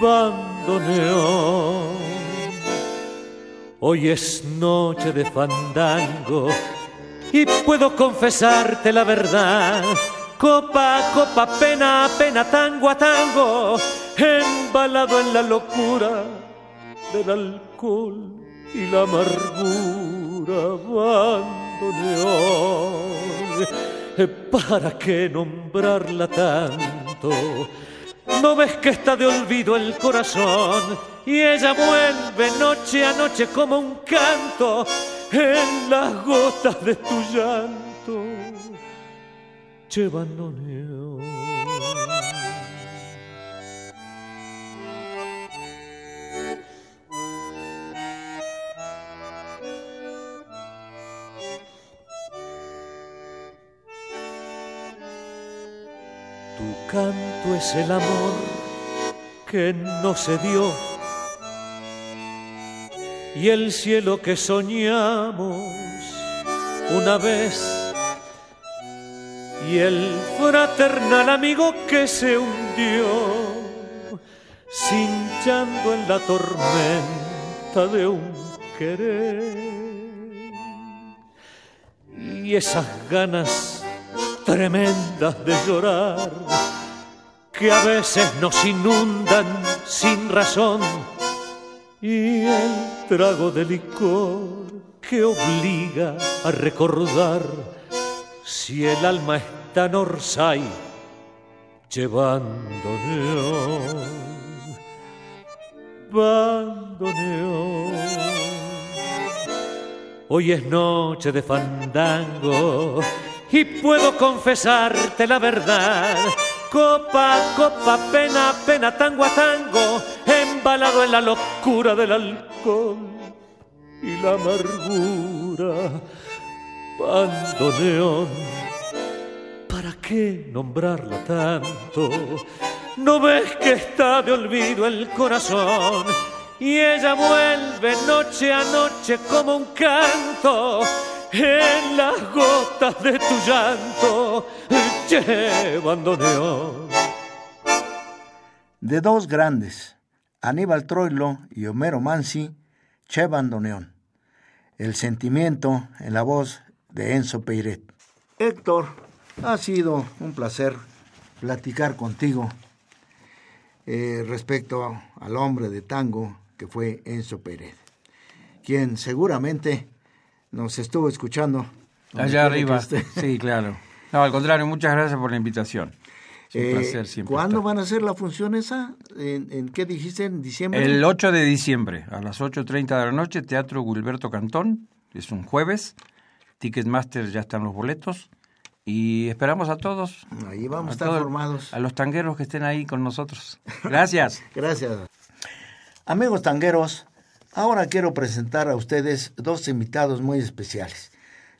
Bandoneón Hoy es noche de fandango y puedo confesarte la verdad. Copa, copa, pena, pena, tango a tango, embalado en la locura del alcohol y la amargura. Bandoneón, ¿para qué nombrarla tanto? ¿No ves que está de olvido el corazón? Y ella vuelve noche a noche como un canto en las gotas de tu llanto. Che bandoneón. Tu canto es el amor que no se dio y el cielo que soñamos una vez. Y el fraternal amigo que se hundió cinchando en la tormenta de un querer. Y esas ganas tremendas de llorar que a veces nos inundan sin razón y el trago de licor que obliga a recordar si el alma está en Orsay llevando neón, bandoneón. Hoy es noche de fandango y puedo confesarte la verdad. Copa, copa, pena, pena, tango a tango, embalado en la locura del alcohol y la amargura. Bandoneón, ¿para qué nombrarla tanto? ¿No ves que está de olvido el corazón? Y ella vuelve noche a noche como un canto en las gotas de tu llanto, che, bandoneón. De dos grandes, Aníbal Troilo y Homero Mansi, Che Bandoneón. El sentimiento en la voz de Enzo Peiret. Héctor, ha sido un placer platicar contigo eh, respecto al hombre de tango que fue Enzo Pérez, quien seguramente nos estuvo escuchando. Allá arriba, sí, claro. No, al contrario, muchas gracias por la invitación. Eh, placer siempre ¿Cuándo estar. van a hacer la función esa? ¿En, en qué dijiste? ¿En diciembre? El 8 de diciembre, a las 8.30 de la noche, Teatro Gilberto Cantón, es un jueves. Ticketmaster ya están los boletos. Y esperamos a todos. Ahí vamos a a estar todo- formados. A los tangueros que estén ahí con nosotros. Gracias. Gracias. Amigos tangueros, ahora quiero presentar a ustedes dos invitados muy especiales.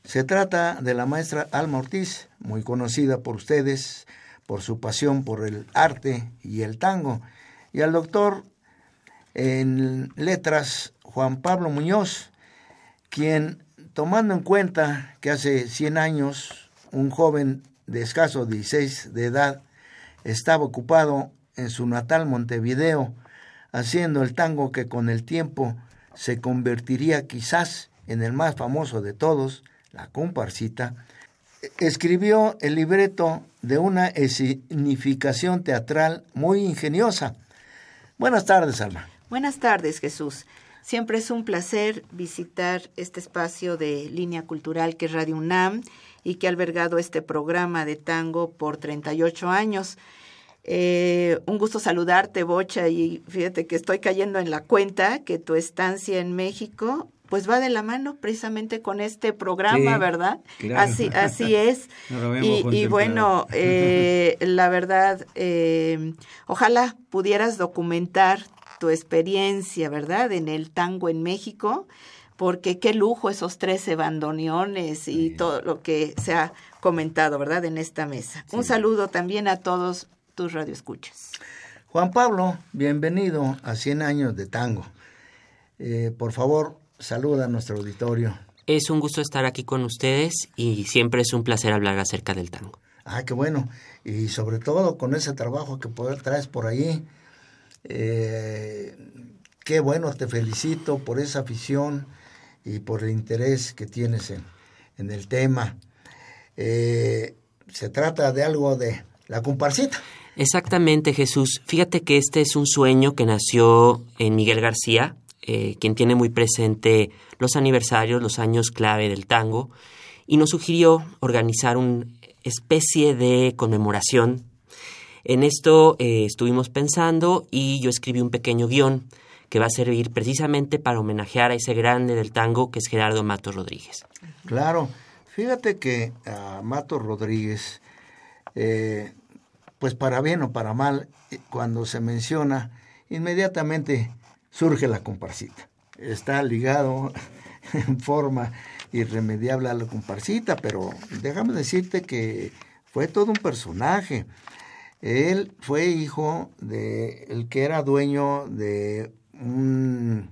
Se trata de la maestra Alma Ortiz, muy conocida por ustedes por su pasión por el arte y el tango, y al doctor en letras Juan Pablo Muñoz, quien, tomando en cuenta que hace 100 años un joven de escaso 16 de edad estaba ocupado en su natal Montevideo, haciendo el tango que con el tiempo se convertiría quizás en el más famoso de todos, la comparsita, escribió el libreto de una escenificación teatral muy ingeniosa. Buenas tardes, Alma. Buenas tardes, Jesús. Siempre es un placer visitar este espacio de línea cultural que es Radio UNAM y que ha albergado este programa de tango por 38 años. Eh, un gusto saludarte, Bocha, y fíjate que estoy cayendo en la cuenta que tu estancia en México pues va de la mano precisamente con este programa, Sí, ¿verdad? claro. Así, así es. Y, y bueno, eh, la verdad, eh, ojalá pudieras documentar tu experiencia, ¿verdad? En el tango en México, porque qué lujo esos 13 bandoneones y todo lo que se ha comentado, ¿verdad? En esta mesa. Un saludo también a todos tus radioescuchas. Juan Pablo, bienvenido a 100 años de tango. Eh, por favor, saluda a nuestro auditorio. Es un gusto estar aquí con ustedes y siempre es un placer hablar acerca del tango. Ah, qué bueno. Y sobre todo con ese trabajo que poder traes por ahí. Eh, qué bueno, te felicito por esa afición y por el interés que tienes en, en el tema. Eh, se trata de algo de la comparsita. Exactamente, Jesús. Fíjate que este es un sueño que nació en Miguel García, eh, quien tiene muy presente los aniversarios, los años clave del tango, y nos sugirió organizar una especie de conmemoración. En esto eh, estuvimos pensando y yo escribí un pequeño guion que va a servir precisamente para homenajear a ese grande del tango que es Gerardo Matos Rodríguez. Claro, fíjate que a Mato Rodríguez, eh, pues para bien o para mal, cuando se menciona, inmediatamente surge la comparsita. Está ligado en forma irremediable a la comparsita, pero déjame decirte que fue todo un personaje. Él fue hijo de el que era dueño de un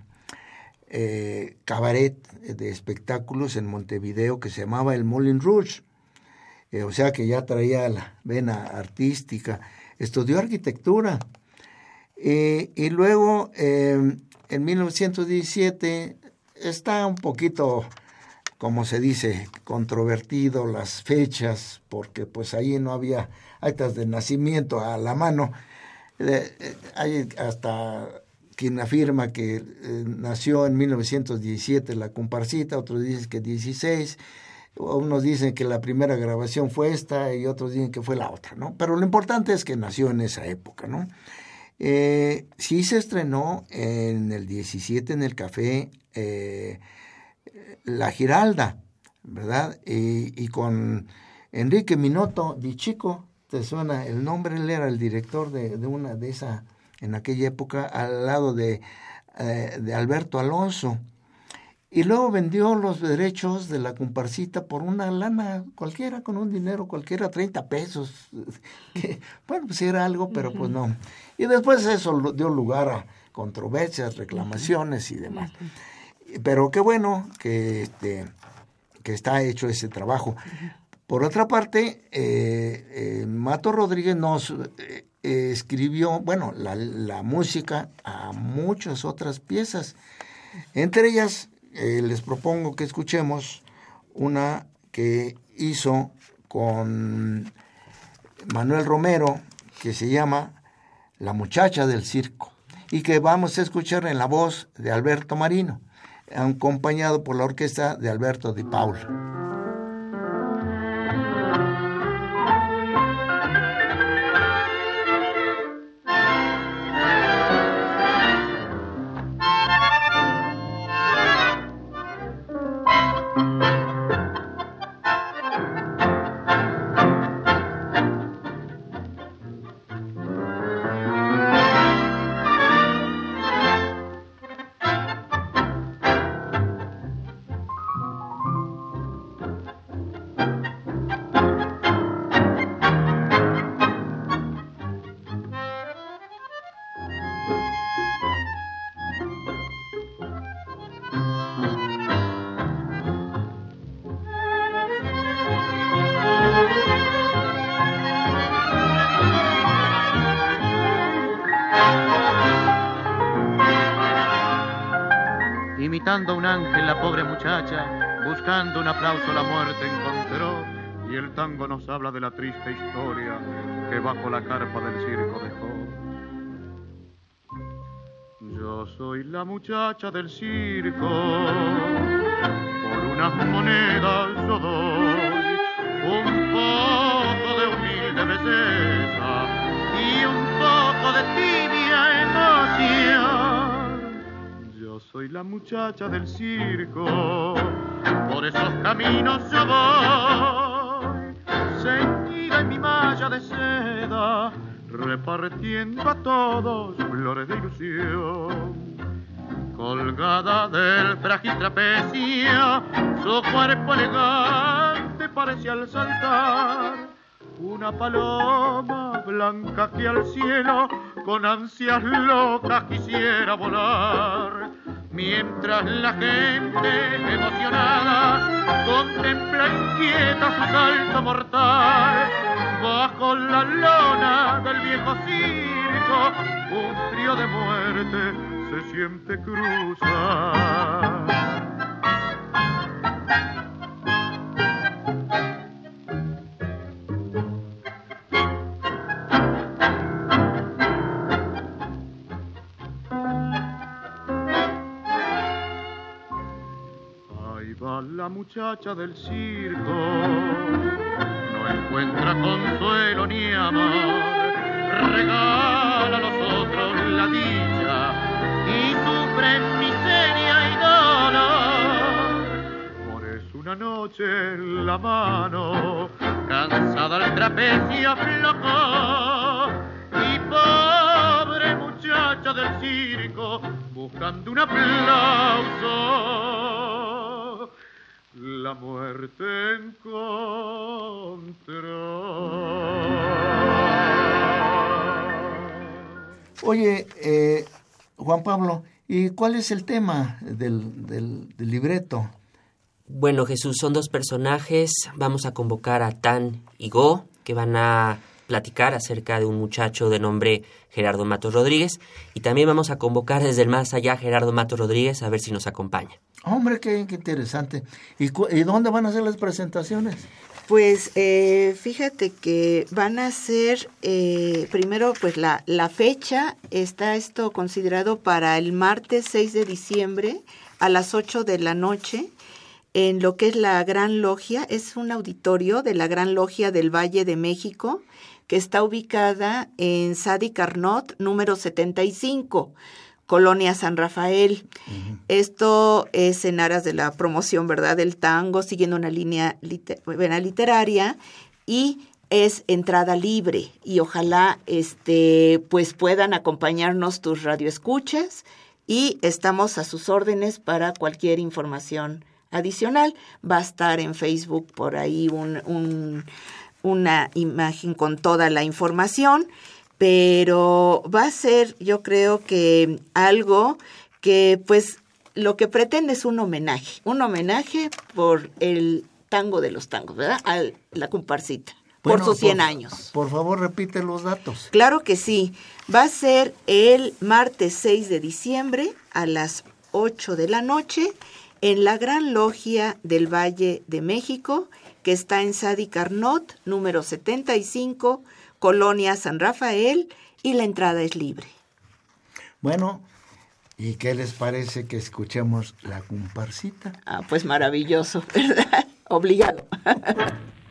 eh, cabaret de espectáculos en Montevideo que se llamaba el Moulin Rouge. Eh, o sea que ya traía la vena artística. Estudió arquitectura. Eh, y luego, en 1917, está un poquito, como se dice, controvertido las fechas, porque pues ahí no había actas de nacimiento a la mano. hay hasta quien afirma que eh, nació en 1917 la comparsita, otros dicen que 16, unos dicen que la primera grabación fue esta y otros dicen que fue la otra, ¿no? Pero lo importante es que nació en esa época, ¿no? Eh, sí se estrenó en el 17 en el café eh, La Giralda, ¿verdad? Y, con Enrique Minotto Di Chico, ¿te suena el nombre? Él era el director de, una de esa en aquella época al lado de, eh, de Alberto Alonso. Y luego vendió los derechos de la comparsita por una lana cualquiera, con un dinero cualquiera, 30 pesos. bueno, pues era algo, pero pues no. Y después eso dio lugar a controversias, reclamaciones y demás. Pero qué bueno que, este, que está hecho ese trabajo. Por otra parte, eh, eh, Mato Rodríguez nos escribió, bueno, la, música a muchas otras piezas. Entre ellas, eh, les propongo que escuchemos una que hizo con Manuel Romero, que se llama La muchacha del circo, y que vamos a escuchar en la voz de Alberto Marino, acompañado por la orquesta de Alberto Di Paula. Habla de la triste historia que bajo la carpa del circo dejó. Yo soy la muchacha del circo, por unas monedas yo doy un poco de humilde belleza y un poco de tibia emoción soy la muchacha del circo, por esos caminos yo voy, ceñida en mi malla de seda, repartiendo a todos flores de ilusión. Colgada del frágil trapecio, su cuerpo elegante parece al saltar una paloma blanca que al cielo con ansias locas quisiera volar mientras la gente emocionada contempla inquieta su salto mortal. Bajo la lona del viejo circo, un frío de muerte se siente cruzar. Muchacha del circo. No encuentra consuelo ni amor, regala a los otros la dicha y sufre miseria y dolor. Por una noche en la mano, cansada el trapecio aflojó. Y pobre muchacha del circo buscando un aplauso la muerte encontró. Oye, eh, Juan Pablo, ¿y cuál es el tema del, del, del libreto? Bueno, Jesús, son dos personajes. Vamos a convocar a Tan y Go, que van a platicar acerca de un muchacho de nombre Gerardo Matos Rodríguez. Y también vamos a convocar desde el más allá a Gerardo Matos Rodríguez a ver si nos acompaña. Hombre, qué, qué interesante. ¿Y, cu- ¿Y dónde van a hacer las presentaciones? Pues eh, fíjate que van a ser, eh, primero, pues la, la fecha está esto considerado para el martes 6 de diciembre a las 8 de la noche en lo que es la Gran Logia. Es un auditorio de la Gran Logia del Valle de México que está ubicada en Sadi Carnot, número 75. Colonia San Rafael. Esto es en aras de la promoción, ¿verdad?, del tango, siguiendo una línea liter- buena literaria y es entrada libre y ojalá este pues puedan acompañarnos tus radioescuchas y estamos a sus órdenes para cualquier información adicional. Va a estar en Facebook por ahí un, un- una imagen con toda la información pero va a ser yo creo que algo que pues lo que pretende es un homenaje, un homenaje por el tango de los tangos, ¿verdad? A la comparsita, por sus 100 años. Por favor, repite los datos. Claro que sí. Va a ser el martes 6 de diciembre a las 8 de la noche en la Gran Logia del Valle de México, que está en Sadi Carnot, número 75, Colonia San Rafael, y la entrada es libre. Bueno, ¿y qué les parece que escuchemos la comparsita? Ah, pues maravilloso, ¿verdad? Obligado.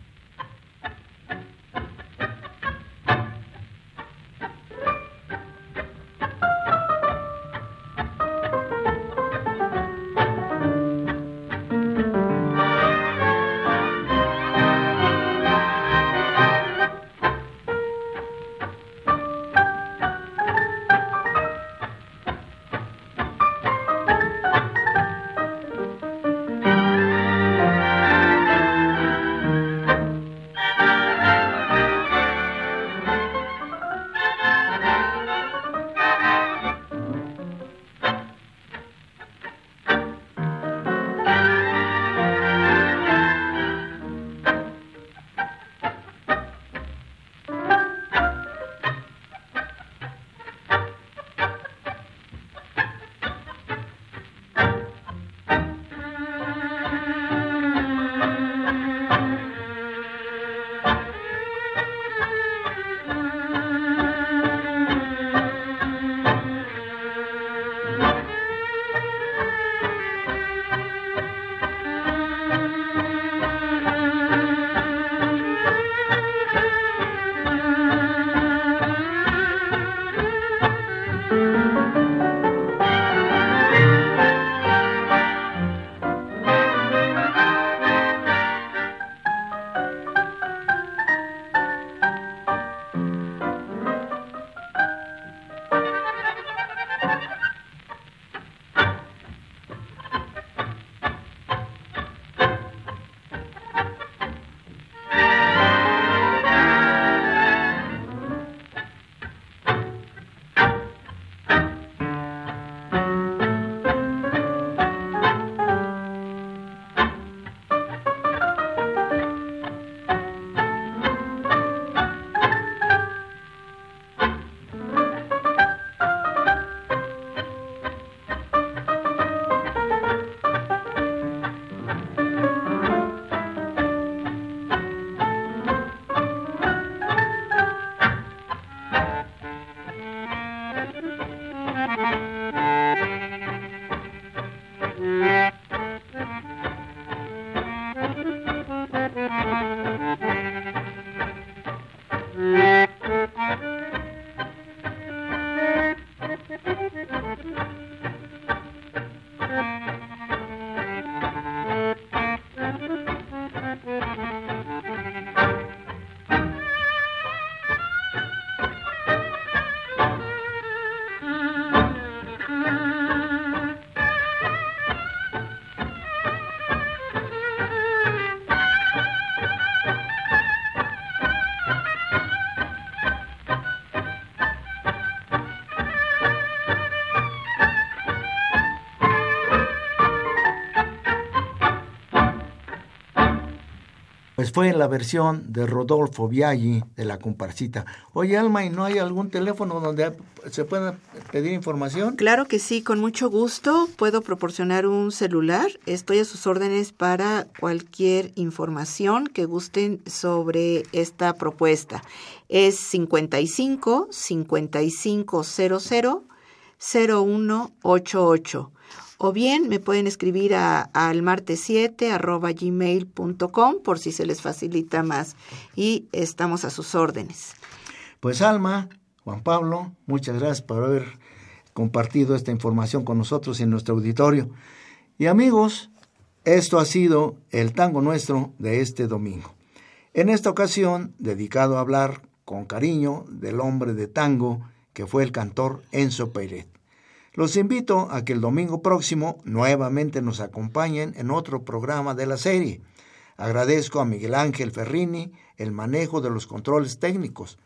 fue en la versión de Rodolfo Viaggi de la comparsita. Oye, Alma, ¿y no hay algún teléfono donde se pueda pedir información? Claro que sí, con mucho gusto. Puedo proporcionar un celular. Estoy a sus órdenes para cualquier información que gusten sobre esta propuesta. Es 55 5500 0188 o bien me pueden escribir a, al martes7 arroba gmail.com por si se les facilita más y estamos a sus órdenes. Pues Alma, Juan Pablo, muchas gracias por haber compartido esta información con nosotros en nuestro auditorio. Y amigos, esto ha sido el tango nuestro de este domingo. En esta ocasión, dedicado a hablar con cariño del hombre de tango que fue el cantor Enzo Peiret. Los invito a que el domingo próximo nuevamente nos acompañen en otro programa de la serie. Agradezco a Miguel Ángel Ferrini el manejo de los controles técnicos.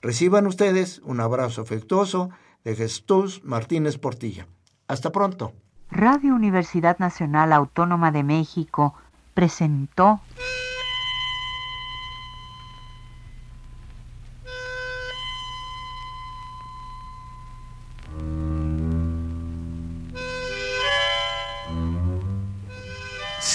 Reciban ustedes un abrazo afectuoso de Jesús Martínez Portilla. Hasta pronto. Radio Universidad Nacional Autónoma de México presentó